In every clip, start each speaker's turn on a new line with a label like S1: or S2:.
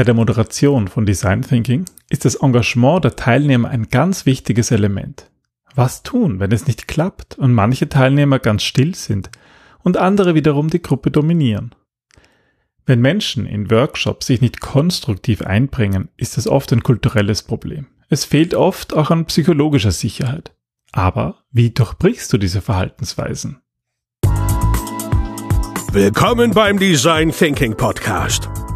S1: Bei der Moderation von Design Thinking ist das Engagement der Teilnehmer ein ganz wichtiges Element. Was tun, wenn es nicht klappt und manche Teilnehmer ganz still sind und andere wiederum die Gruppe dominieren? Wenn Menschen in Workshops sich nicht konstruktiv einbringen, ist das oft ein kulturelles Problem. Es fehlt oft auch an psychologischer Sicherheit. Aber wie durchbrichst du diese Verhaltensweisen?
S2: Willkommen beim Design Thinking Podcast,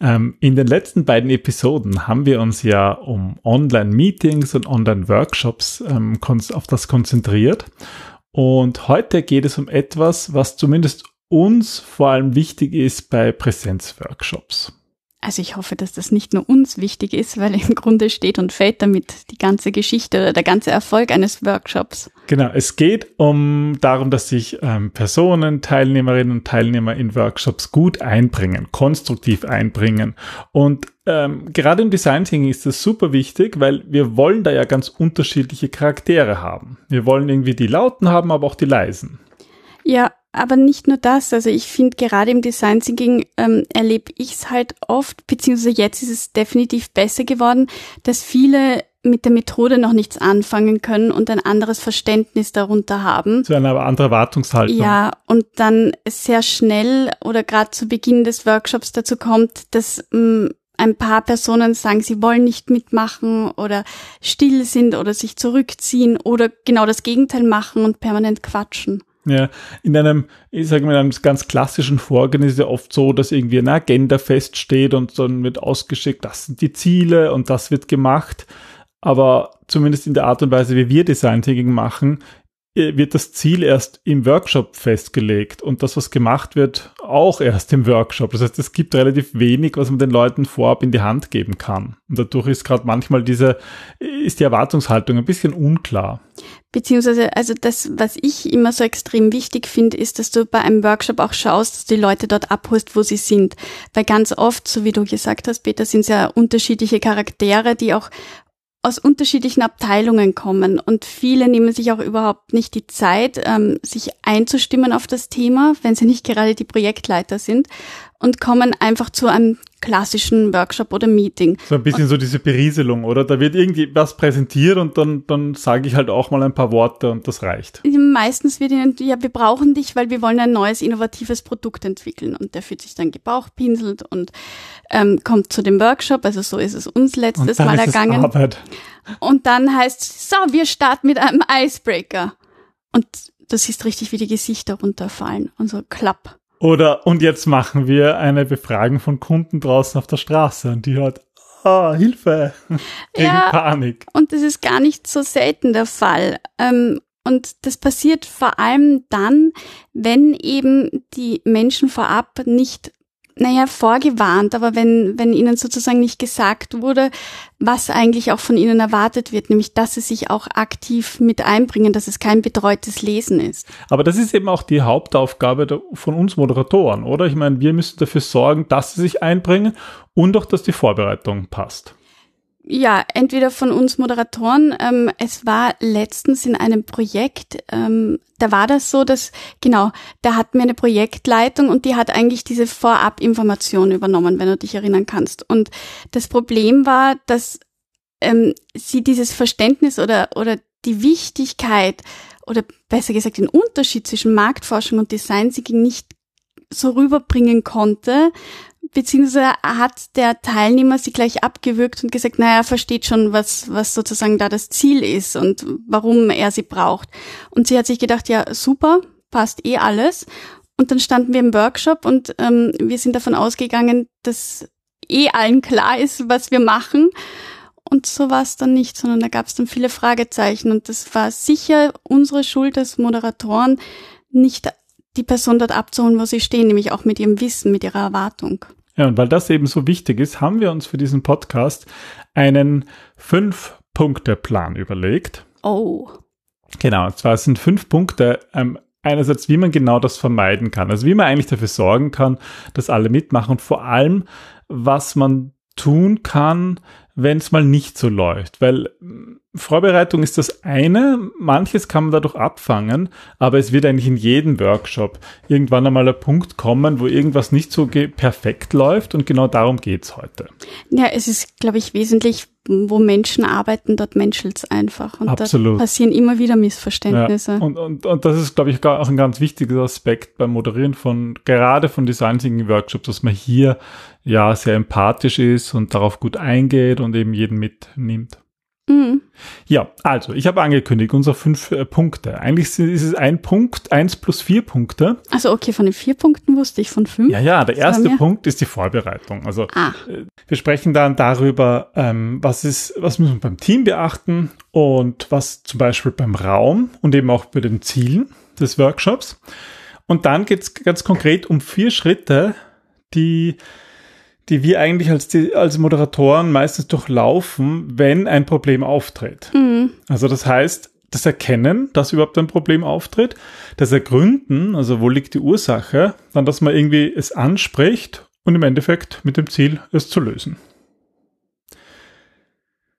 S1: Ähm, in den letzten beiden Episoden haben wir uns ja um Online-Meetings und Online-Workshops ähm, auf das konzentriert. Und heute geht es um etwas, was zumindest uns vor allem wichtig ist bei Präsenzworkshops.
S3: Also ich hoffe, dass das nicht nur uns wichtig ist, weil im Grunde steht und fällt damit die ganze Geschichte oder der ganze Erfolg eines Workshops.
S1: Genau, es geht um darum, dass sich ähm, Personen, Teilnehmerinnen und Teilnehmer in Workshops gut einbringen, konstruktiv einbringen. Und ähm, gerade im Design Thinking ist das super wichtig, weil wir wollen da ja ganz unterschiedliche Charaktere haben. Wir wollen irgendwie die Lauten haben, aber auch die leisen.
S3: Ja, aber nicht nur das. Also ich finde gerade im Design Thinking ähm, erlebe ich es halt oft, beziehungsweise jetzt ist es definitiv besser geworden, dass viele mit der Methode noch nichts anfangen können und ein anderes Verständnis darunter haben.
S1: So eine andere Erwartungshaltung.
S3: Ja, und dann sehr schnell oder gerade zu Beginn des Workshops dazu kommt, dass mh, mm, ein paar Personen sagen, sie wollen nicht mitmachen oder still sind oder sich zurückziehen oder genau das Gegenteil machen und permanent quatschen.
S1: Ja, in einem, ich sage mal, in einem ganz klassischen Vorgehen ist es ja oft so, dass irgendwie eine Agenda feststeht und dann wird ausgeschickt, das sind die Ziele und das wird gemacht. Aber zumindest in der Art und Weise, wie wir Design Thinking machen, wird das Ziel erst im Workshop festgelegt und das, was gemacht wird, auch erst im Workshop. Das heißt, es gibt relativ wenig, was man den Leuten vorab in die Hand geben kann. Und dadurch ist gerade manchmal diese, ist die Erwartungshaltung ein bisschen unklar.
S3: Beziehungsweise, also das, was ich immer so extrem wichtig finde, ist, dass du bei einem Workshop auch schaust, dass die Leute dort abholst, wo sie sind. Weil ganz oft, so wie du gesagt hast, Peter, sind es ja unterschiedliche Charaktere, die auch aus unterschiedlichen Abteilungen kommen. Und viele nehmen sich auch überhaupt nicht die Zeit, ähm, sich einzustimmen auf das Thema, wenn sie nicht gerade die Projektleiter sind und kommen einfach zu einem klassischen Workshop oder Meeting.
S1: So ein bisschen und, so diese Berieselung, oder? Da wird irgendwie was präsentiert und dann, dann sage ich halt auch mal ein paar Worte und das reicht.
S3: Meistens wird ihnen, ja, wir brauchen dich, weil wir wollen ein neues, innovatives Produkt entwickeln. Und der fühlt sich dann gebauchpinselt und ähm, kommt zu dem Workshop. Also so ist es uns letztes Mal ergangen. Und dann heißt so, wir starten mit einem Icebreaker. Und das ist richtig, wie die Gesichter runterfallen und so klapp.
S1: Oder, und jetzt machen wir eine Befragung von Kunden draußen auf der Straße und die hört, ah, Hilfe,
S3: gegen ja, Panik. Und das ist gar nicht so selten der Fall. Ähm, und das passiert vor allem dann, wenn eben die Menschen vorab nicht naja, vorgewarnt, aber wenn, wenn ihnen sozusagen nicht gesagt wurde, was eigentlich auch von ihnen erwartet wird, nämlich dass sie sich auch aktiv mit einbringen, dass es kein betreutes Lesen ist.
S1: Aber das ist eben auch die Hauptaufgabe von uns Moderatoren, oder? Ich meine, wir müssen dafür sorgen, dass sie sich einbringen und auch, dass die Vorbereitung passt.
S3: Ja, entweder von uns Moderatoren. Ähm, es war letztens in einem Projekt, ähm, da war das so, dass, genau, da hatten wir eine Projektleitung und die hat eigentlich diese Vorab-Information übernommen, wenn du dich erinnern kannst. Und das Problem war, dass ähm, sie dieses Verständnis oder, oder die Wichtigkeit oder besser gesagt den Unterschied zwischen Marktforschung und Design Thinking nicht so rüberbringen konnte, beziehungsweise hat der Teilnehmer sie gleich abgewürgt und gesagt, naja, er versteht schon, was, was sozusagen da das Ziel ist und warum er sie braucht. Und sie hat sich gedacht, ja, super, passt eh alles. Und dann standen wir im Workshop und ähm, wir sind davon ausgegangen, dass eh allen klar ist, was wir machen. Und so war es dann nicht, sondern da gab es dann viele Fragezeichen. Und das war sicher unsere Schuld als Moderatoren, nicht die Person dort abzuholen, wo sie stehen, nämlich auch mit ihrem Wissen, mit ihrer Erwartung.
S1: Ja, und weil das eben so wichtig ist, haben wir uns für diesen Podcast einen fünf Fünf-Punkte-Plan überlegt.
S3: Oh.
S1: Genau, und zwar sind fünf Punkte, ähm, einerseits, wie man genau das vermeiden kann. Also wie man eigentlich dafür sorgen kann, dass alle mitmachen und vor allem, was man tun kann, wenn es mal nicht so läuft. Weil Vorbereitung ist das eine, manches kann man dadurch abfangen, aber es wird eigentlich in jedem Workshop irgendwann einmal der Punkt kommen, wo irgendwas nicht so perfekt läuft und genau darum geht's heute.
S3: Ja, es ist, glaube ich, wesentlich, wo Menschen arbeiten, dort menschelt's einfach und
S1: Absolut.
S3: da passieren immer wieder Missverständnisse.
S1: Ja. Und, und, und das ist, glaube ich, auch ein ganz wichtiger Aspekt beim Moderieren von, gerade von Design Thinking Workshops, dass man hier ja sehr empathisch ist und darauf gut eingeht und eben jeden mitnimmt.
S3: Mhm.
S1: Ja, also ich habe angekündigt, unsere fünf äh, Punkte. Eigentlich ist es ein Punkt, eins plus vier Punkte.
S3: Also okay, von den vier Punkten wusste ich von fünf.
S1: Ja, ja, der erste Punkt ist die Vorbereitung. Also
S3: ah.
S1: äh, wir sprechen dann darüber, ähm, was ist, was müssen wir beim Team beachten und was zum Beispiel beim Raum und eben auch bei den Zielen des Workshops. Und dann geht es ganz konkret um vier Schritte, die die wir eigentlich als, die, als Moderatoren meistens durchlaufen, wenn ein Problem auftritt.
S3: Mhm.
S1: Also das heißt, das Erkennen, dass überhaupt ein Problem auftritt, das Ergründen, also wo liegt die Ursache, dann, dass man irgendwie es anspricht und im Endeffekt mit dem Ziel, es zu lösen.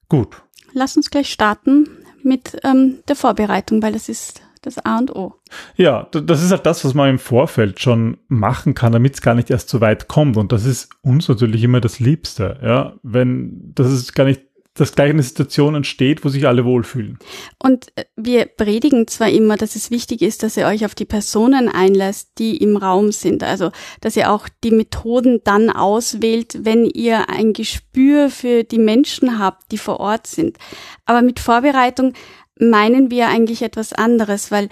S1: Gut.
S3: Lass uns gleich starten mit ähm, der Vorbereitung, weil das ist das A und O.
S1: Ja, das ist halt das, was man im Vorfeld schon machen kann, damit es gar nicht erst so weit kommt. Und das ist uns natürlich immer das Liebste, ja, wenn das ist gar nicht dass gleich eine Situation entsteht, wo sich alle wohlfühlen.
S3: Und äh, wir predigen zwar immer, dass es wichtig ist, dass ihr euch auf die Personen einlässt, die im Raum sind. Also, dass ihr auch die Methoden dann auswählt, wenn ihr ein Gespür für die Menschen habt, die vor Ort sind. Aber mit Vorbereitung meinen wir eigentlich etwas anderes, weil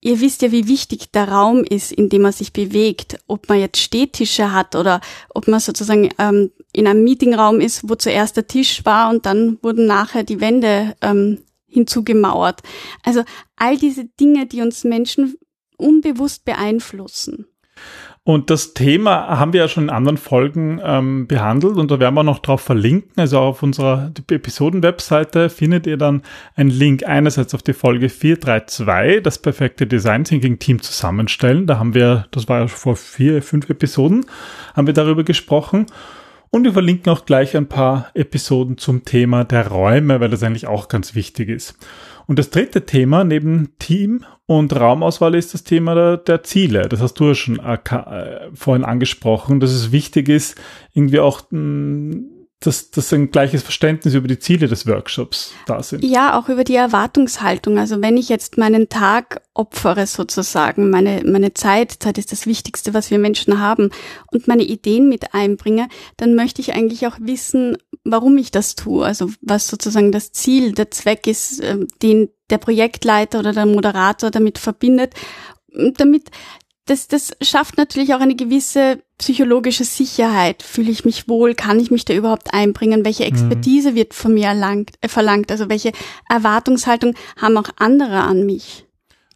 S3: ihr wisst ja, wie wichtig der Raum ist, in dem man sich bewegt. Ob man jetzt Stehtische hat oder ob man sozusagen ähm, in einem Meetingraum ist, wo zuerst der Tisch war und dann wurden nachher die Wände ähm, hinzugemauert. Also all diese Dinge, die uns Menschen unbewusst beeinflussen.
S1: Und das Thema haben wir ja schon in anderen Folgen ähm, behandelt und da werden wir noch drauf verlinken. Also auf unserer Episoden-Webseite findet ihr dann einen Link einerseits auf die Folge 432, das perfekte Design Thinking Team zusammenstellen. Da haben wir, das war ja vor vier, fünf Episoden, haben wir darüber gesprochen. Und wir verlinken auch gleich ein paar Episoden zum Thema der Räume, weil das eigentlich auch ganz wichtig ist. Und das dritte Thema neben Team und Raumauswahl ist das Thema der, der Ziele. Das hast du ja schon äh, vorhin angesprochen, dass es wichtig ist, irgendwie auch mh, hm, dass, dass ein gleiches Verständnis über die Ziele des Workshops da sind.
S3: Ja, auch über die Erwartungshaltung. Also wenn ich jetzt meinen Tag opfere sozusagen, meine, meine Zeit, Zeit ist das Wichtigste, was wir Menschen haben, und meine Ideen mit einbringe, dann möchte ich eigentlich auch wissen, warum ich das tue. Also was sozusagen das Ziel, der Zweck ist, ähm, den der Projektleiter oder der Moderator damit verbindet, damit das, das schafft natürlich auch eine gewisse psychologische Sicherheit. Fühle ich mich wohl? Kann ich mich da überhaupt einbringen? Welche mhm. Expertise mhm. wird von mir erlangt, äh, verlangt? Also welche Erwartungshaltung haben auch andere an mich?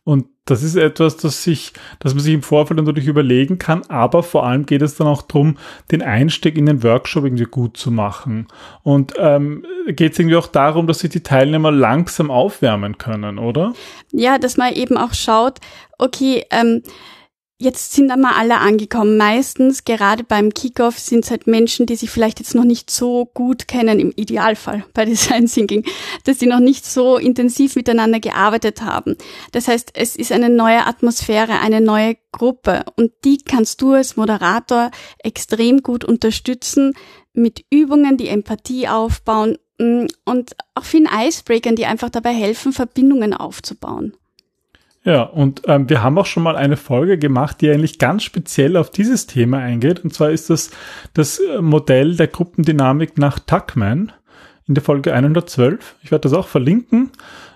S1: Und das ist etwas, das sich, dass man sich im Vorfeld natürlich überlegen kann, aber vor allem geht es dann auch darum, den Einstieg in den Workshop irgendwie gut zu machen. Und ähm, geht es irgendwie auch darum, dass sich die Teilnehmer langsam aufwärmen können, oder?
S3: Ja, dass man eben auch schaut, okay, ähm, Jetzt sind einmal alle angekommen. Meistens, gerade beim Kickoff, sind es halt Menschen, die sich vielleicht jetzt noch nicht so gut kennen, im Idealfall bei Design Thinking, dass sie noch nicht so intensiv miteinander gearbeitet haben. Das heißt, es ist eine neue Atmosphäre, eine neue Gruppe und die kannst du als Moderator extrem gut unterstützen mit Übungen, die Empathie aufbauen mm, und auch vielen Icebreakern, die einfach dabei helfen, Verbindungen aufzubauen.
S1: Ja, und ähm, wir haben auch schon mal eine Folge gemacht, die eigentlich ganz speziell auf dieses Thema eingeht. Und zwar ist das das äh, Modell der Gruppendynamik nach Tuckman in der Folge 112. Ich werde das auch verlinken.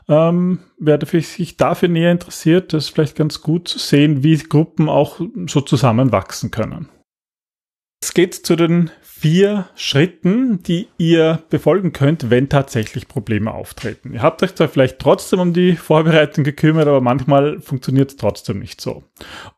S1: Ähm, wer sich dafür näher interessiert, das ist vielleicht ganz gut zu sehen, wie Gruppen auch so zusammenwachsen können. Es geht zu den vier Schritten, die ihr befolgen könnt, wenn tatsächlich Probleme auftreten. Ihr habt euch zwar vielleicht trotzdem um die Vorbereitung gekümmert, aber manchmal funktioniert es trotzdem nicht so.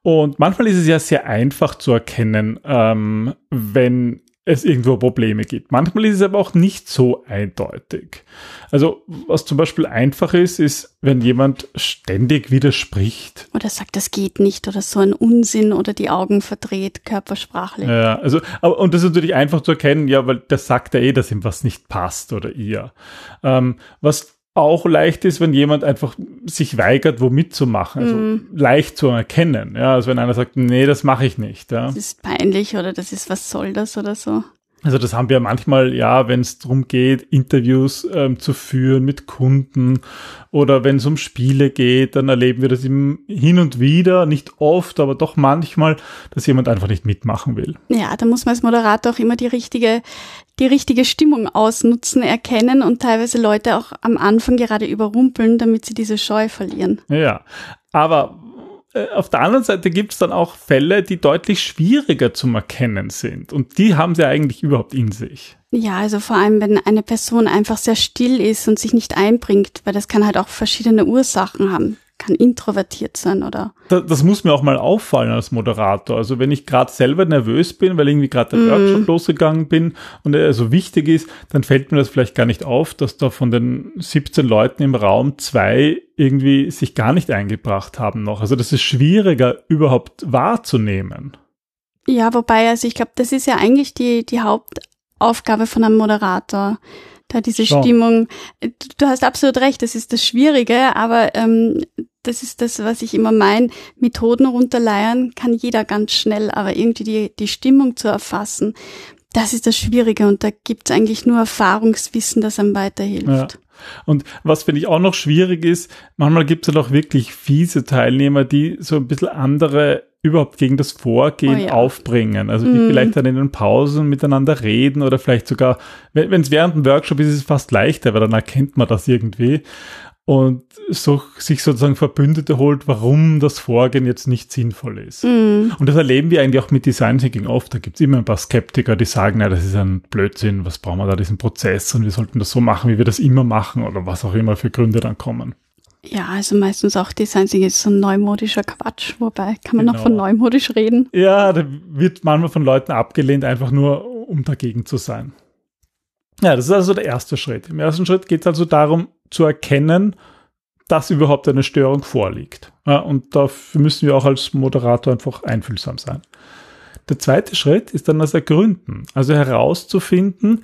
S1: Und manchmal ist es ja sehr einfach zu erkennen, ähm, wenn es irgendwo Probleme gibt. Manchmal ist es aber auch nicht so eindeutig. Also was zum Beispiel einfach ist, ist, wenn jemand ständig widerspricht.
S3: Oder sagt, das geht nicht oder so ein Unsinn oder die Augen verdreht, körpersprachlich.
S1: Ja, also, aber, und das ist natürlich einfach zu erkennen, ja, weil das sagt er eh, dass ihm was nicht passt oder ihr. Ähm, was auch leicht ist, wenn jemand einfach sich weigert, wo mitzumachen. Also mm. leicht zu erkennen. Ja, also wenn einer sagt, nee, das mache ich nicht. Ja.
S3: Das ist peinlich oder das ist, was soll das oder so.
S1: Also das haben wir manchmal, ja, wenn es darum geht, Interviews ähm, zu führen mit Kunden oder wenn es um Spiele geht, dann erleben wir das hin und wieder, nicht oft, aber doch manchmal, dass jemand einfach nicht mitmachen will.
S3: Ja, da muss man als Moderator auch immer die richtige, die richtige Stimmung ausnutzen, erkennen und teilweise Leute auch am Anfang gerade überrumpeln, damit sie diese Scheu verlieren.
S1: Ja, aber auf der anderen Seite gibt es dann auch Fälle, die deutlich schwieriger zum Erkennen sind. Und die haben sie eigentlich überhaupt in sich.
S3: Ja, also vor allem, wenn eine Person einfach sehr still ist und sich nicht einbringt, weil das kann halt auch verschiedene Ursachen haben kann introvertiert sein oder.
S1: Das, das, muss mir auch mal auffallen als Moderator. Also wenn ich gerade selber nervös bin, weil irgendwie gerade der mm. Workshop losgegangen bin und er so wichtig ist, dann fällt mir das vielleicht gar nicht auf, dass da von den 17 Leuten im Raum zwei irgendwie sich gar nicht eingebracht haben noch. Also das ist schwieriger überhaupt wahrzunehmen.
S3: Ja, wobei, also ich glaube, das ist ja eigentlich die, die Hauptaufgabe von einem Moderator da diese Schon. Stimmung. Du hast absolut recht, das ist das Schwierige, aber ähm, das ist das, was ich immer meine. Methoden runterleiern kann jeder ganz schnell, aber irgendwie die, die Stimmung zu erfassen, das ist das Schwierige und da gibt es eigentlich nur Erfahrungswissen, das einem weiterhilft. Ja.
S1: Und was finde ich auch noch schwierig ist, manchmal gibt es ja doch wirklich fiese Teilnehmer, die so ein bisschen andere überhaupt gegen das Vorgehen oh ja. aufbringen. Also die mm. vielleicht dann in den Pausen miteinander reden oder vielleicht sogar, wenn es während dem Workshop ist, ist es fast leichter, weil dann erkennt man das irgendwie und so, sich sozusagen Verbündete holt, warum das Vorgehen jetzt nicht sinnvoll ist. Mm. Und das erleben wir eigentlich auch mit Design Thinking oft. Da gibt es immer ein paar Skeptiker, die sagen, na, das ist ein Blödsinn, was brauchen wir da diesen Prozess und wir sollten das so machen, wie wir das immer machen oder was auch immer für Gründe dann kommen.
S3: Ja, also meistens auch Design Thinking ist so ein neumodischer Quatsch, wobei kann man genau. noch von neumodisch reden.
S1: Ja, da wird manchmal von Leuten abgelehnt, einfach nur um dagegen zu sein. Ja, das ist also der erste Schritt. Im ersten Schritt geht es also darum zu erkennen, dass überhaupt eine Störung vorliegt. Ja, und dafür müssen wir auch als Moderator einfach einfühlsam sein. Der zweite Schritt ist dann das Ergründen, also herauszufinden,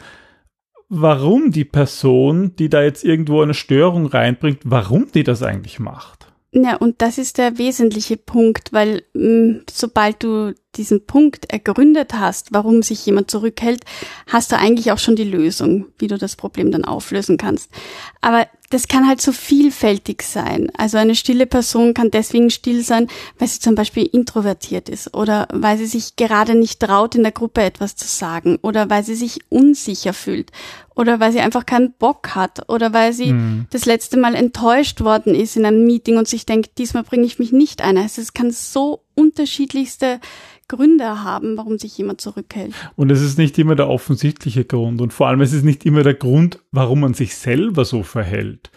S1: warum die Person, die da jetzt irgendwo eine Störung reinbringt, warum die das eigentlich macht.
S3: Ja, und das ist der wesentliche Punkt, weil mh, mm, sobald du diesen Punkt ergründet hast, warum sich jemand zurückhält, hast du eigentlich auch schon die Lösung, wie du das Problem dann auflösen kannst. Aber das kann halt so vielfältig sein. Also eine stille Person kann deswegen still sein, weil sie zum Beispiel introvertiert ist oder weil sie sich gerade nicht traut, in der Gruppe etwas zu sagen oder weil sie sich unsicher fühlt oder weil sie einfach keinen Bock hat oder weil sie mhm. das letzte Mal enttäuscht worden ist in einem Meeting und sich denkt, diesmal bringe ich mich nicht ein. Also es kann so unterschiedlichste Gründe haben, warum sich jemand zurückhält.
S1: Und es ist nicht immer der offensichtliche Grund und vor allem es ist nicht immer der Grund, warum man sich selber so verhält.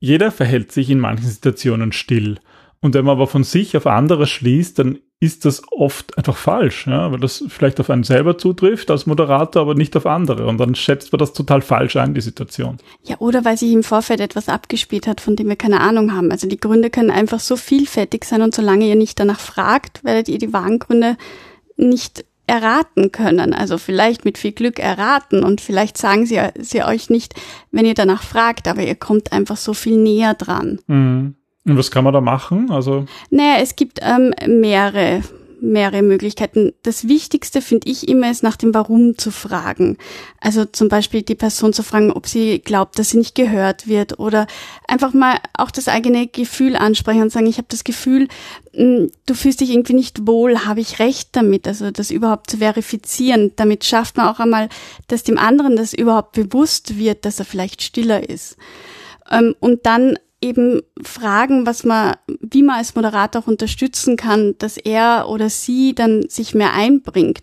S1: Jeder verhält sich in manchen Situationen still. Und wenn man aber von sich auf andere schließt, dann ist das oft einfach falsch, ja, weil das vielleicht auf einen selber zutrifft als Moderator, aber nicht auf andere. Und dann schätzt man das total falsch ein, die Situation.
S3: Ja, oder weil sich im Vorfeld etwas abgespielt hat, von dem wir keine Ahnung haben. Also die Gründe können einfach so vielfältig sein und solange ihr nicht danach fragt, werdet ihr die wahren Gründe nicht erraten können. Also vielleicht mit viel Glück erraten und vielleicht sagen sie, sie euch nicht, wenn ihr danach fragt, aber ihr kommt einfach so viel näher dran.
S1: Mhm. Und was kann man da machen? Also
S3: naja, es gibt ähm, mehrere mehrere Möglichkeiten. Das Wichtigste finde ich immer ist nach dem Warum zu fragen. Also zum Beispiel die Person zu fragen, ob sie glaubt, dass sie nicht gehört wird oder einfach mal auch das eigene Gefühl ansprechen und sagen, ich habe das Gefühl, hm, du fühlst dich irgendwie nicht wohl, habe ich recht damit? Also das überhaupt zu verifizieren. Damit schafft man auch einmal, dass dem anderen das überhaupt bewusst wird, dass er vielleicht stiller ist. Ähm, und dann eben fragen, was man, wie man als Moderator auch unterstützen kann, dass er oder sie dann sich mehr einbringt.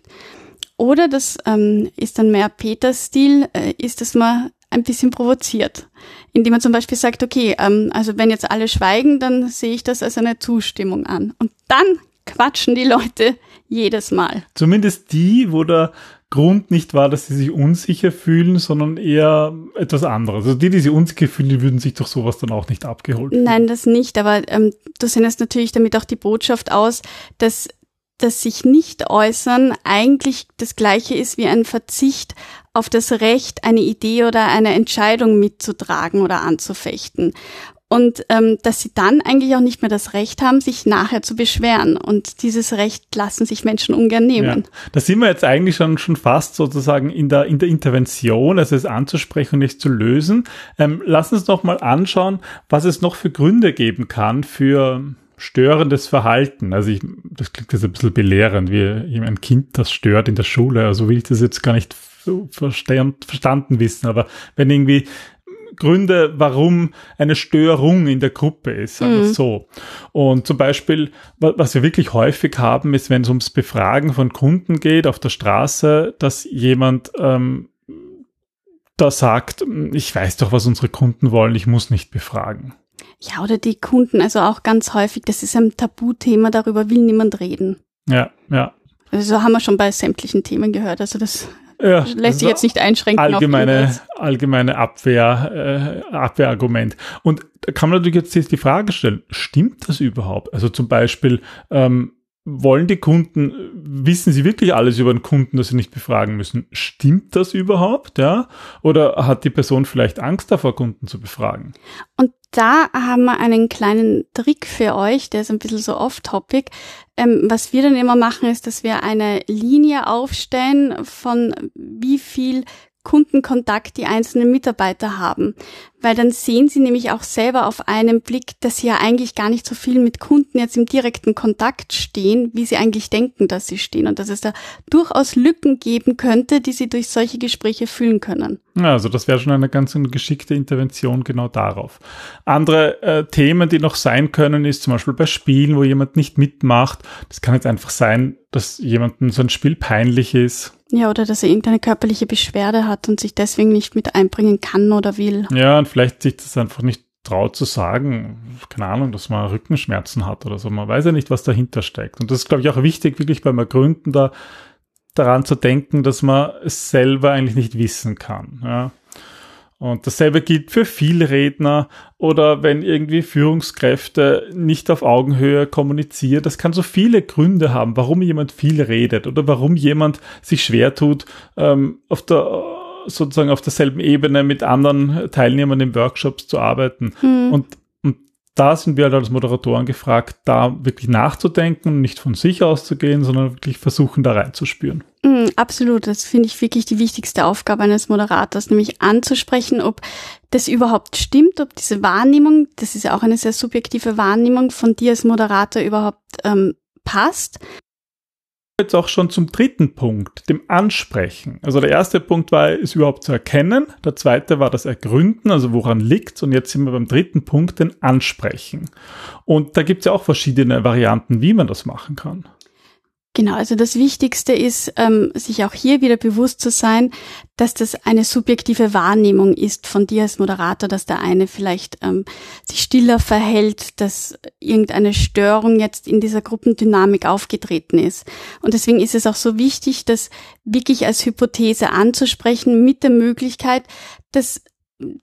S3: Oder das ähm, ist dann mehr Peters Stil, äh, ist, dass man ein bisschen provoziert, indem man zum Beispiel sagt, okay, ähm, also wenn jetzt alle schweigen, dann sehe ich das als eine Zustimmung an. Und dann quatschen die Leute jedes Mal.
S1: Zumindest die, wo der Grund nicht war, dass sie sich unsicher fühlen, sondern eher etwas anderes. Also die, die sich unsicher fühlen, die würden sich durch sowas dann auch nicht abgeholt fühlen.
S3: Nein, das nicht, aber ähm, du sendest natürlich damit auch die Botschaft aus, dass das sich nicht äußern eigentlich das gleiche ist wie ein Verzicht auf das Recht, eine Idee oder eine Entscheidung mitzutragen oder anzufechten und ähm, dass sie dann eigentlich auch nicht mehr das Recht haben, sich nachher zu beschweren. Und dieses Recht lassen sich Menschen ungern nehmen. Ja,
S1: da sind wir jetzt eigentlich schon, schon fast sozusagen in der, in der Intervention, also es anzusprechen und nicht zu lösen. Ähm, lass uns noch mal anschauen, was es noch für Gründe geben kann für störendes Verhalten. Also ich, das klingt jetzt ein bisschen belehrend, wie ein Kind das stört in der Schule. Also will ich das jetzt gar nicht verstanden wissen, aber wenn irgendwie Gründe, warum eine Störung in der Gruppe ist, sagen mhm. so. Und zum Beispiel, was wir wirklich häufig haben, ist, wenn es ums Befragen von Kunden geht auf der Straße, dass jemand ähm, da sagt, ich weiß doch, was unsere Kunden wollen, ich muss nicht befragen.
S3: Ja, oder die Kunden, also auch ganz häufig, das ist ein Tabuthema, darüber will niemand reden.
S1: Ja, ja.
S3: Also so haben wir schon bei sämtlichen Themen gehört. Also das ja, lässt sich jetzt nicht einschränken.
S1: Allgemeine, allgemeine Abwehr, äh, Abwehrargument. Und da kann man natürlich jetzt die Frage stellen, stimmt das überhaupt? Also zum Beispiel, ähm, wollen die Kunden, wissen sie wirklich alles über den Kunden, dass sie nicht befragen müssen? Stimmt das überhaupt, ja? Oder hat die Person vielleicht Angst davor, Kunden zu befragen?
S3: Und da haben wir einen kleinen Trick für euch, der ist ein bisschen so off-topic. Ähm, was wir dann immer machen, ist, dass wir eine Linie aufstellen von wie viel Kundenkontakt die einzelnen Mitarbeiter haben. Weil dann sehen sie nämlich auch selber auf einen Blick, dass sie ja eigentlich gar nicht so viel mit Kunden jetzt im direkten Kontakt stehen, wie sie eigentlich denken, dass sie stehen. Und dass es da durchaus Lücken geben könnte, die sie durch solche Gespräche füllen können.
S1: Ja, also das wäre schon eine ganz geschickte Intervention genau darauf. Andere äh, Themen, die noch sein können, ist zum Beispiel bei Spielen, wo jemand nicht mitmacht. Das kann jetzt einfach sein, dass jemandem so ein Spiel peinlich ist
S3: ja, oder dass er irgendeine körperliche Beschwerde hat und sich deswegen nicht mit einbringen kann oder will.
S1: Ja, und vielleicht sich das einfach nicht traut zu sagen, keine Ahnung, dass man Rückenschmerzen hat oder so. Man weiß ja nicht, was dahinter steckt. Und das ist, glaube ich, auch wichtig, wirklich beim Ergründen da daran zu denken, dass man es selber eigentlich nicht wissen kann. Ja. Und dasselbe gilt für Vielredner oder wenn irgendwie Führungskräfte nicht auf Augenhöhe kommunizieren. Das kann so viele Gründe haben, warum jemand viel redet oder warum jemand sich schwer tut, ähm, auf der sozusagen auf derselben Ebene mit anderen Teilnehmern in Workshops zu arbeiten. Hm. Und da sind wir halt als Moderatoren gefragt, da wirklich nachzudenken, nicht von sich auszugehen, sondern wirklich versuchen, da reinzuspüren.
S3: Mm, absolut, das finde ich wirklich die wichtigste Aufgabe eines Moderators, nämlich anzusprechen, ob das überhaupt stimmt, ob diese Wahrnehmung, das ist ja auch eine sehr subjektive Wahrnehmung von dir als Moderator überhaupt ähm, passt
S1: jetzt auch schon zum dritten Punkt, dem Ansprechen. Also der erste Punkt war, es überhaupt zu erkennen. Der zweite war das Ergründen, also woran liegt Und jetzt sind wir beim dritten Punkt, den Ansprechen. Und da gibt es ja auch verschiedene Varianten, wie man das machen kann.
S3: Genau, also das Wichtigste ist, ähm, sich auch hier wieder bewusst zu sein, dass das eine subjektive Wahrnehmung ist von dir als Moderator, dass der eine vielleicht ähm, sich stiller verhält, dass irgendeine Störung jetzt in dieser Gruppendynamik aufgetreten ist. Und deswegen ist es auch so wichtig, das wirklich als Hypothese anzusprechen mit der Möglichkeit, dass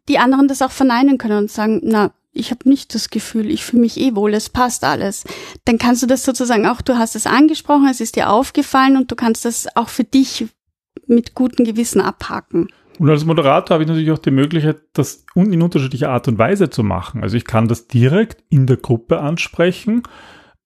S3: die anderen das auch verneinen können und sagen, na, ich habe nicht das Gefühl, ich fühle mich eh wohl, es passt alles. Dann kannst du das sozusagen auch, du hast es angesprochen, es ist dir aufgefallen und du kannst das auch für dich mit gutem Gewissen abhaken.
S1: Und als Moderator habe ich natürlich auch die Möglichkeit, das in unterschiedlicher Art und Weise zu machen. Also ich kann das direkt in der Gruppe ansprechen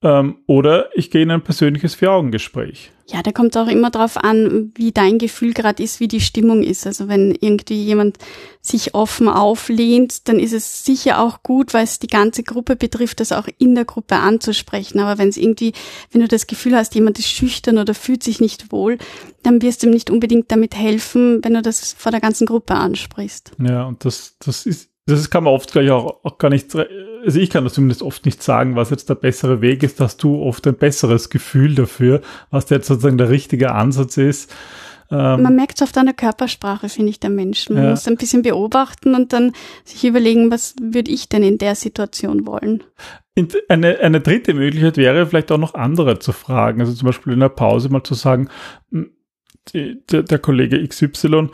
S1: ähm, oder ich gehe in ein persönliches Vier-Augen-Gespräch.
S3: Ja, da kommt auch immer drauf an, wie dein Gefühl gerade ist, wie die Stimmung ist. Also wenn irgendwie jemand sich offen auflehnt, dann ist es sicher auch gut, weil es die ganze Gruppe betrifft, das auch in der Gruppe anzusprechen. Aber wenn es irgendwie, wenn du das Gefühl hast, jemand ist schüchtern oder fühlt sich nicht wohl, dann wirst du ihm nicht unbedingt damit helfen, wenn du das vor der ganzen Gruppe ansprichst.
S1: Ja, und das, das ist das kann man oft gleich auch, auch gar nicht, also ich kann das zumindest oft nicht sagen, was jetzt der bessere Weg ist, dass du oft ein besseres Gefühl dafür, was jetzt sozusagen der richtige Ansatz ist.
S3: Ähm, man merkt es oft an der Körpersprache, finde ich, der Menschen. Man ja. muss ein bisschen beobachten und dann sich überlegen, was würde ich denn in der Situation wollen.
S1: Eine, eine dritte Möglichkeit wäre vielleicht auch noch andere zu fragen. Also zum Beispiel in der Pause mal zu sagen, der, der Kollege XY,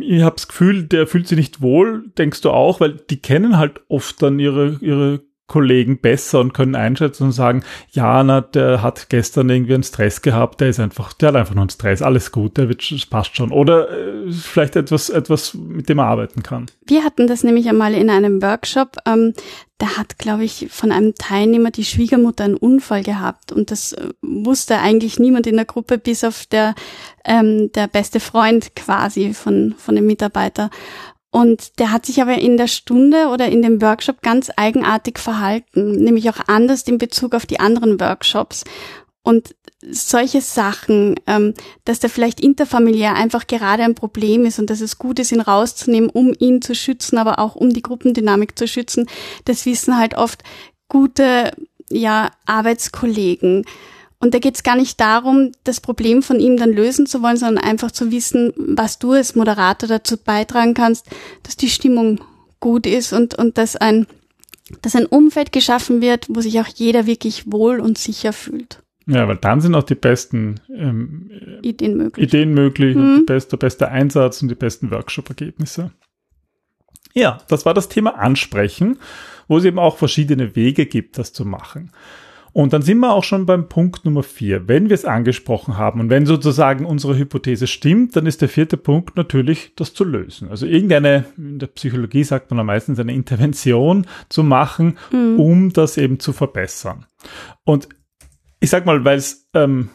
S1: ich habe das Gefühl, der fühlt sich nicht wohl, denkst du auch, weil die kennen halt oft dann ihre, ihre Kollegen besser und können einschätzen und sagen, ja, na, der hat gestern irgendwie einen Stress gehabt, der ist einfach, der hat einfach nur einen Stress, alles gut, der wird, das passt schon. Oder äh, vielleicht etwas, etwas, mit dem er arbeiten kann.
S3: Wir hatten das nämlich einmal in einem Workshop. Ähm, da hat, glaube ich, von einem Teilnehmer die Schwiegermutter einen Unfall gehabt und das äh, wusste eigentlich niemand in der Gruppe, bis auf der, ähm, der beste Freund quasi von, von dem Mitarbeiter. Und der hat sich aber in der Stunde oder in dem Workshop ganz eigenartig verhalten, nämlich auch anders in Bezug auf die anderen Workshops. Und solche Sachen, ähm, dass da vielleicht interfamiliär einfach gerade ein Problem ist und dass es gut ist, ihn rauszunehmen, um ihn zu schützen, aber auch um die Gruppendynamik zu schützen, das wissen halt oft gute ja, Arbeitskollegen. Und da geht es gar nicht darum, das Problem von ihm dann lösen zu wollen, sondern einfach zu wissen, was du als Moderator dazu beitragen kannst, dass die Stimmung gut ist und, und dass ein, dass ein Umfeld geschaffen wird, wo sich auch jeder wirklich wohl und sicher fühlt.
S1: Ja, weil dann sind auch die besten ähm,
S3: Ideen möglich.
S1: Ideen möglich, mhm. und beste, der beste Einsatz und die besten Workshop-Ergebnisse. Ja, das war das Thema Ansprechen, wo es eben auch verschiedene Wege gibt, das zu machen. Und dann sind wir auch schon beim Punkt Nummer vier. Wenn wir es angesprochen haben und wenn sozusagen unsere Hypothese stimmt, dann ist der vierte Punkt natürlich, das zu lösen. Also irgendeine, in der Psychologie sagt man am meisten, eine Intervention zu machen, mhm. um das eben zu verbessern. Und ich sag mal, weil es ähm,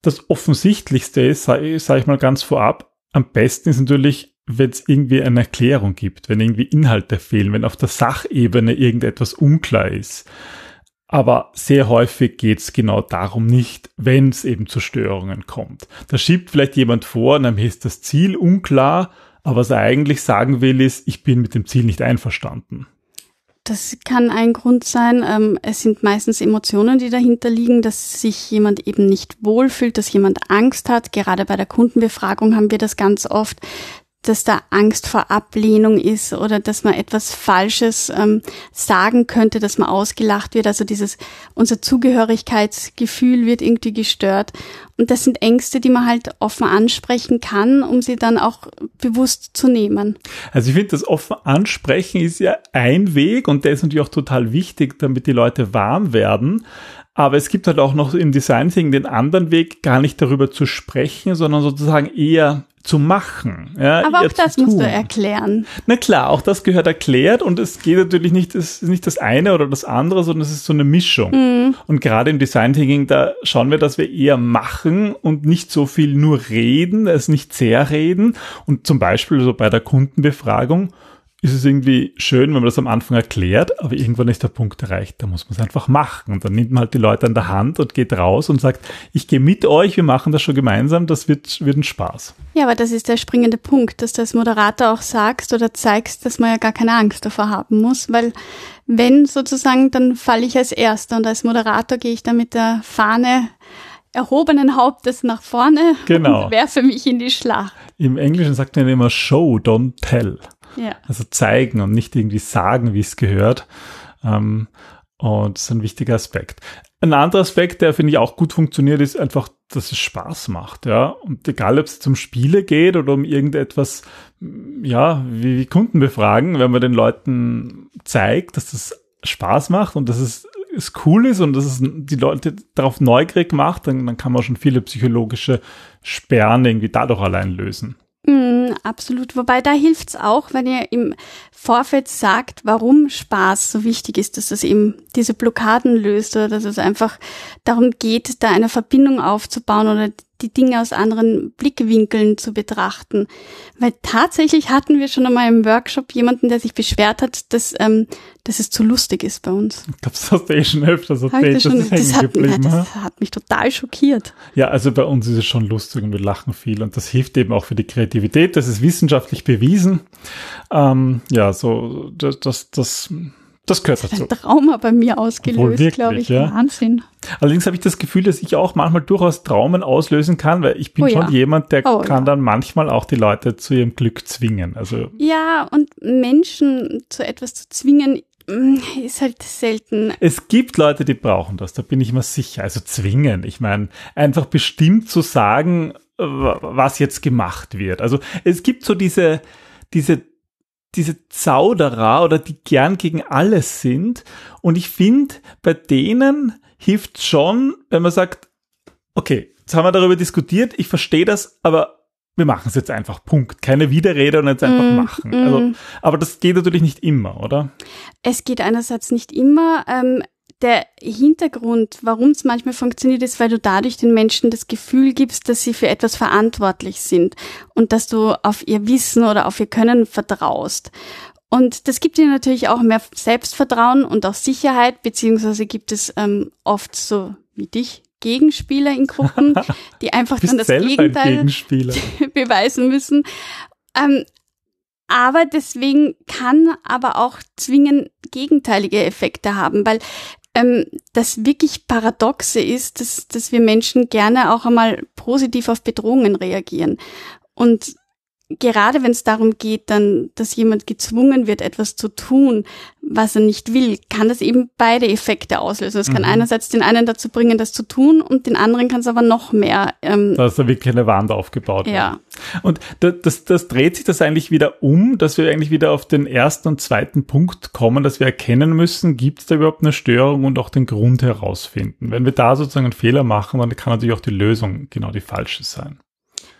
S1: das Offensichtlichste ist, sage sag ich mal ganz vorab, am besten ist natürlich, wenn es irgendwie eine Erklärung gibt, wenn irgendwie Inhalte fehlen, wenn auf der Sachebene irgendetwas unklar ist. Aber sehr häufig geht es genau darum nicht, wenn es eben zu Störungen kommt. Da schiebt vielleicht jemand vor, dann ist das Ziel unklar, aber was er eigentlich sagen will, ist, ich bin mit dem Ziel nicht einverstanden.
S3: Das kann ein Grund sein. Ähm, es sind meistens Emotionen, die dahinter liegen, dass sich jemand eben nicht wohlfühlt, dass jemand Angst hat. Gerade bei der Kundenbefragung haben wir das ganz oft, dass da Angst vor Ablehnung ist oder dass man etwas Falsches ähm, sagen könnte, dass man ausgelacht wird. Also dieses, unser Zugehörigkeitsgefühl wird irgendwie gestört. Und das sind Ängste, die man halt offen ansprechen kann, um sie dann auch bewusst zu nehmen.
S1: Also ich finde, das offen ansprechen ist ja ein Weg und der ist natürlich auch total wichtig, damit die Leute warm werden. Aber es gibt halt auch noch im Design Thinking den anderen Weg, gar nicht darüber zu sprechen, sondern sozusagen eher zu machen. Ja,
S3: Aber auch das musst du erklären.
S1: Na klar, auch das gehört erklärt und es geht natürlich nicht, es ist nicht das eine oder das andere, sondern es ist so eine Mischung. Mhm. Und gerade im Design Thinking, da schauen wir, dass wir eher machen und nicht so viel nur reden, es nicht sehr reden. Und zum Beispiel so bei der Kundenbefragung ist es irgendwie schön, wenn man das am Anfang erklärt, aber irgendwann ist der Punkt erreicht, da muss man es einfach machen. Und dann nimmt man halt die Leute an der Hand und geht raus und sagt, ich gehe mit euch, wir machen das schon gemeinsam, das wird, wird ein Spaß.
S3: Ja, aber das ist der springende Punkt, dass du als Moderator auch sagst oder zeigst, dass man ja gar keine Angst davor haben muss, weil wenn sozusagen, dann falle ich als Erster und als Moderator gehe ich dann mit der Fahne erhobenen Hauptes nach vorne
S1: genau.
S3: und werfe mich in die Schlacht.
S1: Im Englischen sagt man immer Show, don't tell. Ja. Also zeigen und nicht irgendwie sagen, wie es gehört. Ähm, und das ist ein wichtiger Aspekt. Ein anderer Aspekt, der finde ich auch gut funktioniert, ist einfach, dass es Spaß macht, ja. Und egal, ob es zum Spiele geht oder um irgendetwas, ja, wie, wie Kunden befragen, wenn man den Leuten zeigt, dass das Spaß macht und dass es, es cool ist und dass es die Leute darauf neugierig macht, dann, dann kann man schon viele psychologische Sperren irgendwie dadurch allein lösen.
S3: Mm, absolut. Wobei da hilft's auch, wenn ihr im Vorfeld sagt, warum Spaß so wichtig ist, dass es eben diese Blockaden löst oder dass es einfach darum geht, da eine Verbindung aufzubauen oder die Dinge aus anderen Blickwinkeln zu betrachten. Weil tatsächlich hatten wir schon einmal im Workshop jemanden, der sich beschwert hat, dass, ähm, dass es zu lustig ist bei uns.
S1: Das hast du eh schon öfters
S3: erzählt, das, das, das, hat, ja, das hat mich total schockiert.
S1: Ja, also bei uns ist es schon lustig und wir lachen viel und das hilft eben auch für die Kreativität. Das ist wissenschaftlich bewiesen. Ähm, ja, so das, das, das das gehört dazu.
S3: Ein Trauma bei mir ausgelöst, glaube ich. Ja. Wahnsinn.
S1: Allerdings habe ich das Gefühl, dass ich auch manchmal durchaus Traumen auslösen kann, weil ich bin oh, schon ja. jemand, der oh, kann ja. dann manchmal auch die Leute zu ihrem Glück zwingen. Also
S3: ja, und Menschen zu etwas zu zwingen, mm, ist halt selten.
S1: Es gibt Leute, die brauchen das, da bin ich mir sicher. Also zwingen. Ich meine, einfach bestimmt zu sagen, was jetzt gemacht wird. Also es gibt so diese, diese, diese Zauderer oder die gern gegen alles sind. Und ich finde, bei denen hilft schon, wenn man sagt, okay, jetzt haben wir darüber diskutiert, ich verstehe das, aber wir machen es jetzt einfach. Punkt. Keine Widerrede und jetzt einfach mm, machen. Mm. Also, aber das geht natürlich nicht immer, oder?
S3: Es geht einerseits nicht immer. Ähm, der Hintergrund, warum es manchmal funktioniert, ist, weil du dadurch den Menschen das Gefühl gibst, dass sie für etwas verantwortlich sind und dass du auf ihr Wissen oder auf ihr Können vertraust. Und das gibt ihnen natürlich auch mehr Selbstvertrauen und auch Sicherheit, beziehungsweise gibt es ähm, oft so wie dich Gegenspieler in Gruppen, die einfach dann das Gegenteil beweisen müssen. Ähm, aber deswegen kann aber auch zwingend gegenteilige Effekte haben, weil ähm, das wirklich Paradoxe ist, dass, dass wir Menschen gerne auch einmal positiv auf Bedrohungen reagieren. Und gerade wenn es darum geht, dann, dass jemand gezwungen wird, etwas zu tun, was er nicht will, kann das eben beide Effekte auslösen. Es kann mhm. einerseits den einen dazu bringen, das zu tun, und den anderen kann es aber noch mehr.
S1: Ähm, da ist da wirklich eine Wand aufgebaut.
S3: Ja.
S1: Und das, das, das dreht sich das eigentlich wieder um, dass wir eigentlich wieder auf den ersten und zweiten Punkt kommen, dass wir erkennen müssen, gibt es da überhaupt eine Störung und auch den Grund herausfinden. Wenn wir da sozusagen einen Fehler machen, dann kann natürlich auch die Lösung genau die falsche sein.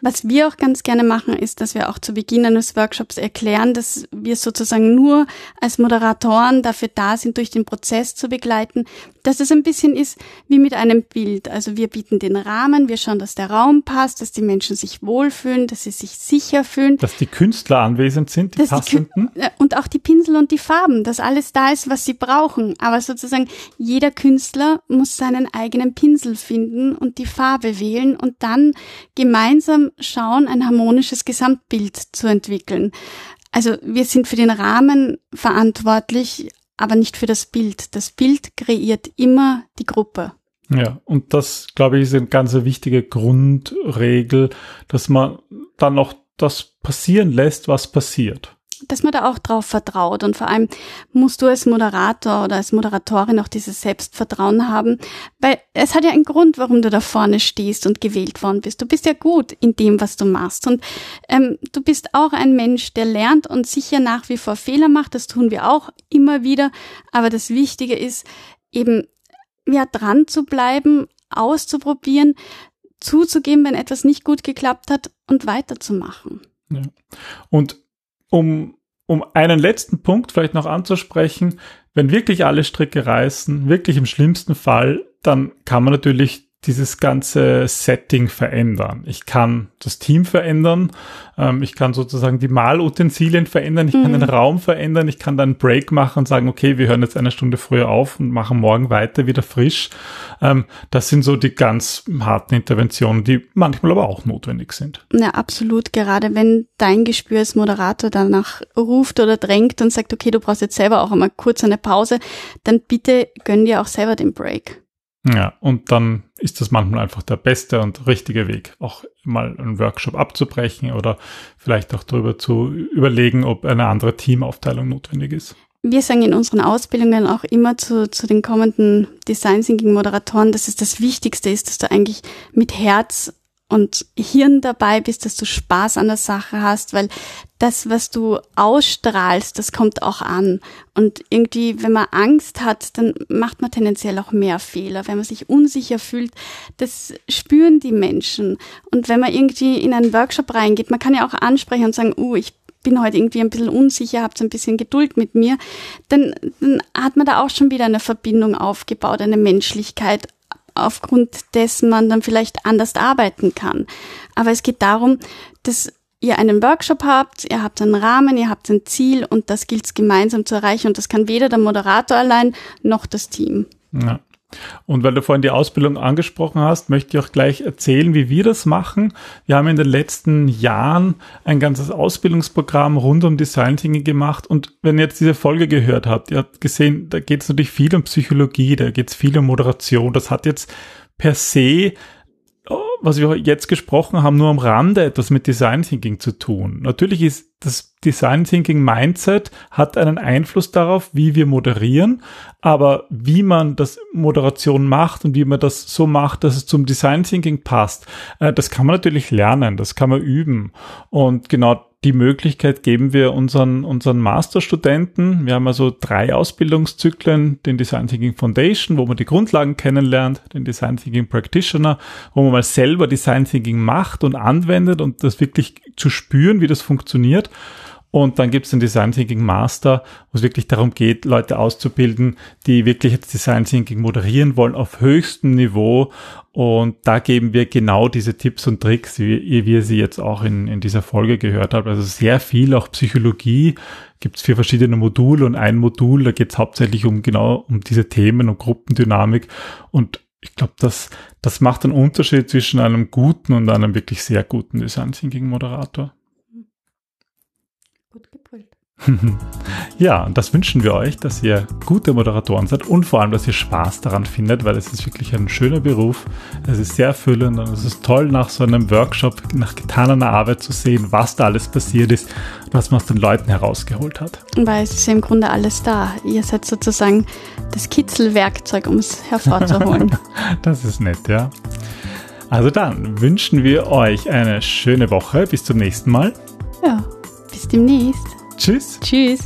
S3: Was wir auch ganz gerne machen, ist, dass wir auch zu Beginn eines Workshops erklären, dass wir sozusagen nur als Moderatoren dafür da sind, durch den Prozess zu begleiten, dass es ein bisschen ist wie mit einem Bild. Also wir bieten den Rahmen, wir schauen, dass der Raum passt, dass die Menschen sich wohlfühlen, dass sie sich sicher fühlen.
S1: Dass die Künstler anwesend sind, die passenden.
S3: Die, und auch die Pinsel und die Farben, dass alles da ist, was sie brauchen. Aber sozusagen jeder Künstler muss seinen eigenen Pinsel finden und die Farbe wählen und dann gemeinsam schauen, ein harmonisches Gesamtbild zu entwickeln. Also wir sind für den Rahmen verantwortlich, aber nicht für das Bild. Das Bild kreiert immer die Gruppe.
S1: Ja, und das, glaube ich, ist eine ganz wichtige Grundregel, dass man dann auch das passieren lässt, was passiert
S3: dass man da auch drauf vertraut. Und vor allem musst du als Moderator oder als Moderatorin auch dieses Selbstvertrauen haben, weil es hat ja einen Grund, warum du da vorne stehst und gewählt worden bist. Du bist ja gut in dem, was du machst. Und ähm, du bist auch ein Mensch, der lernt und sicher nach wie vor Fehler macht. Das tun wir auch immer wieder. Aber das Wichtige ist eben, ja, dran zu bleiben, auszuprobieren, zuzugeben, wenn etwas nicht gut geklappt hat und weiterzumachen.
S1: Ja. Und um, um einen letzten Punkt vielleicht noch anzusprechen, wenn wirklich alle Stricke reißen, wirklich im schlimmsten Fall, dann kann man natürlich dieses ganze Setting verändern. Ich kann das Team verändern, ähm, ich kann sozusagen die Malutensilien verändern, ich mhm. kann den Raum verändern, ich kann dann einen Break machen und sagen, okay, wir hören jetzt eine Stunde früher auf und machen morgen weiter wieder frisch. Ähm, das sind so die ganz harten Interventionen, die manchmal aber auch notwendig sind.
S3: Ja, absolut. Gerade wenn dein Gespür als Moderator danach ruft oder drängt und sagt, okay, du brauchst jetzt selber auch einmal kurz eine Pause, dann bitte gönn dir auch selber den Break.
S1: Ja, und dann ist das manchmal einfach der beste und richtige Weg, auch mal einen Workshop abzubrechen oder vielleicht auch darüber zu überlegen, ob eine andere Teamaufteilung notwendig ist.
S3: Wir sagen in unseren Ausbildungen auch immer zu, zu den kommenden Design Thinking Moderatoren, dass es das Wichtigste ist, dass du eigentlich mit Herz und Hirn dabei bist, dass du Spaß an der Sache hast, weil das, was du ausstrahlst, das kommt auch an. Und irgendwie, wenn man Angst hat, dann macht man tendenziell auch mehr Fehler. Wenn man sich unsicher fühlt, das spüren die Menschen. Und wenn man irgendwie in einen Workshop reingeht, man kann ja auch ansprechen und sagen, uh, ich bin heute irgendwie ein bisschen unsicher, habt ein bisschen Geduld mit mir, dann, dann hat man da auch schon wieder eine Verbindung aufgebaut, eine Menschlichkeit aufgrund dessen man dann vielleicht anders arbeiten kann. Aber es geht darum, dass ihr einen Workshop habt, ihr habt einen Rahmen, ihr habt ein Ziel und das gilt es gemeinsam zu erreichen und das kann weder der Moderator allein noch das Team.
S1: Ja. Und weil du vorhin die Ausbildung angesprochen hast, möchte ich auch gleich erzählen, wie wir das machen. Wir haben in den letzten Jahren ein ganzes Ausbildungsprogramm rund um Design Thinking gemacht. Und wenn ihr jetzt diese Folge gehört habt, ihr habt gesehen, da geht es natürlich viel um Psychologie, da geht es viel um Moderation. Das hat jetzt per se was wir jetzt gesprochen haben, nur am Rande etwas mit Design Thinking zu tun. Natürlich ist das Design Thinking Mindset hat einen Einfluss darauf, wie wir moderieren, aber wie man das Moderation macht und wie man das so macht, dass es zum Design Thinking passt, äh, das kann man natürlich lernen, das kann man üben. Und genau die Möglichkeit geben wir unseren, unseren Masterstudenten. Wir haben also drei Ausbildungszyklen, den Design Thinking Foundation, wo man die Grundlagen kennenlernt, den Design Thinking Practitioner, wo man mal selber Design Thinking macht und anwendet und das wirklich zu spüren, wie das funktioniert. Und dann gibt es den Design Thinking Master, wo es wirklich darum geht, Leute auszubilden, die wirklich jetzt Design Thinking moderieren wollen auf höchstem Niveau. Und da geben wir genau diese Tipps und Tricks, wie, ihr sie jetzt auch in, in dieser Folge gehört habt. Also sehr viel auch Psychologie. Gibt es vier verschiedene Module und ein Modul, da geht es hauptsächlich um genau um diese Themen und Gruppendynamik. Und ich glaube, das, das macht einen Unterschied zwischen einem guten und einem wirklich sehr guten Design Thinking Moderator. Ja, und das wünschen wir euch, dass ihr gute Moderatoren seid und vor allem, dass ihr Spaß daran findet, weil es ist wirklich ein schöner Beruf. Es ist sehr erfüllend und es ist toll, nach so einem Workshop, nach getaner Arbeit zu sehen, was da alles passiert ist und was man aus den Leuten herausgeholt hat.
S3: Weil es ist ja im Grunde alles da. Ihr seid sozusagen das Kitzelwerkzeug, um es hervorzuholen.
S1: das ist nett, ja. Also dann wünschen wir euch eine schöne Woche. Bis zum nächsten Mal.
S3: Ja, bis demnächst.
S1: Tschüss.
S3: Tschüss.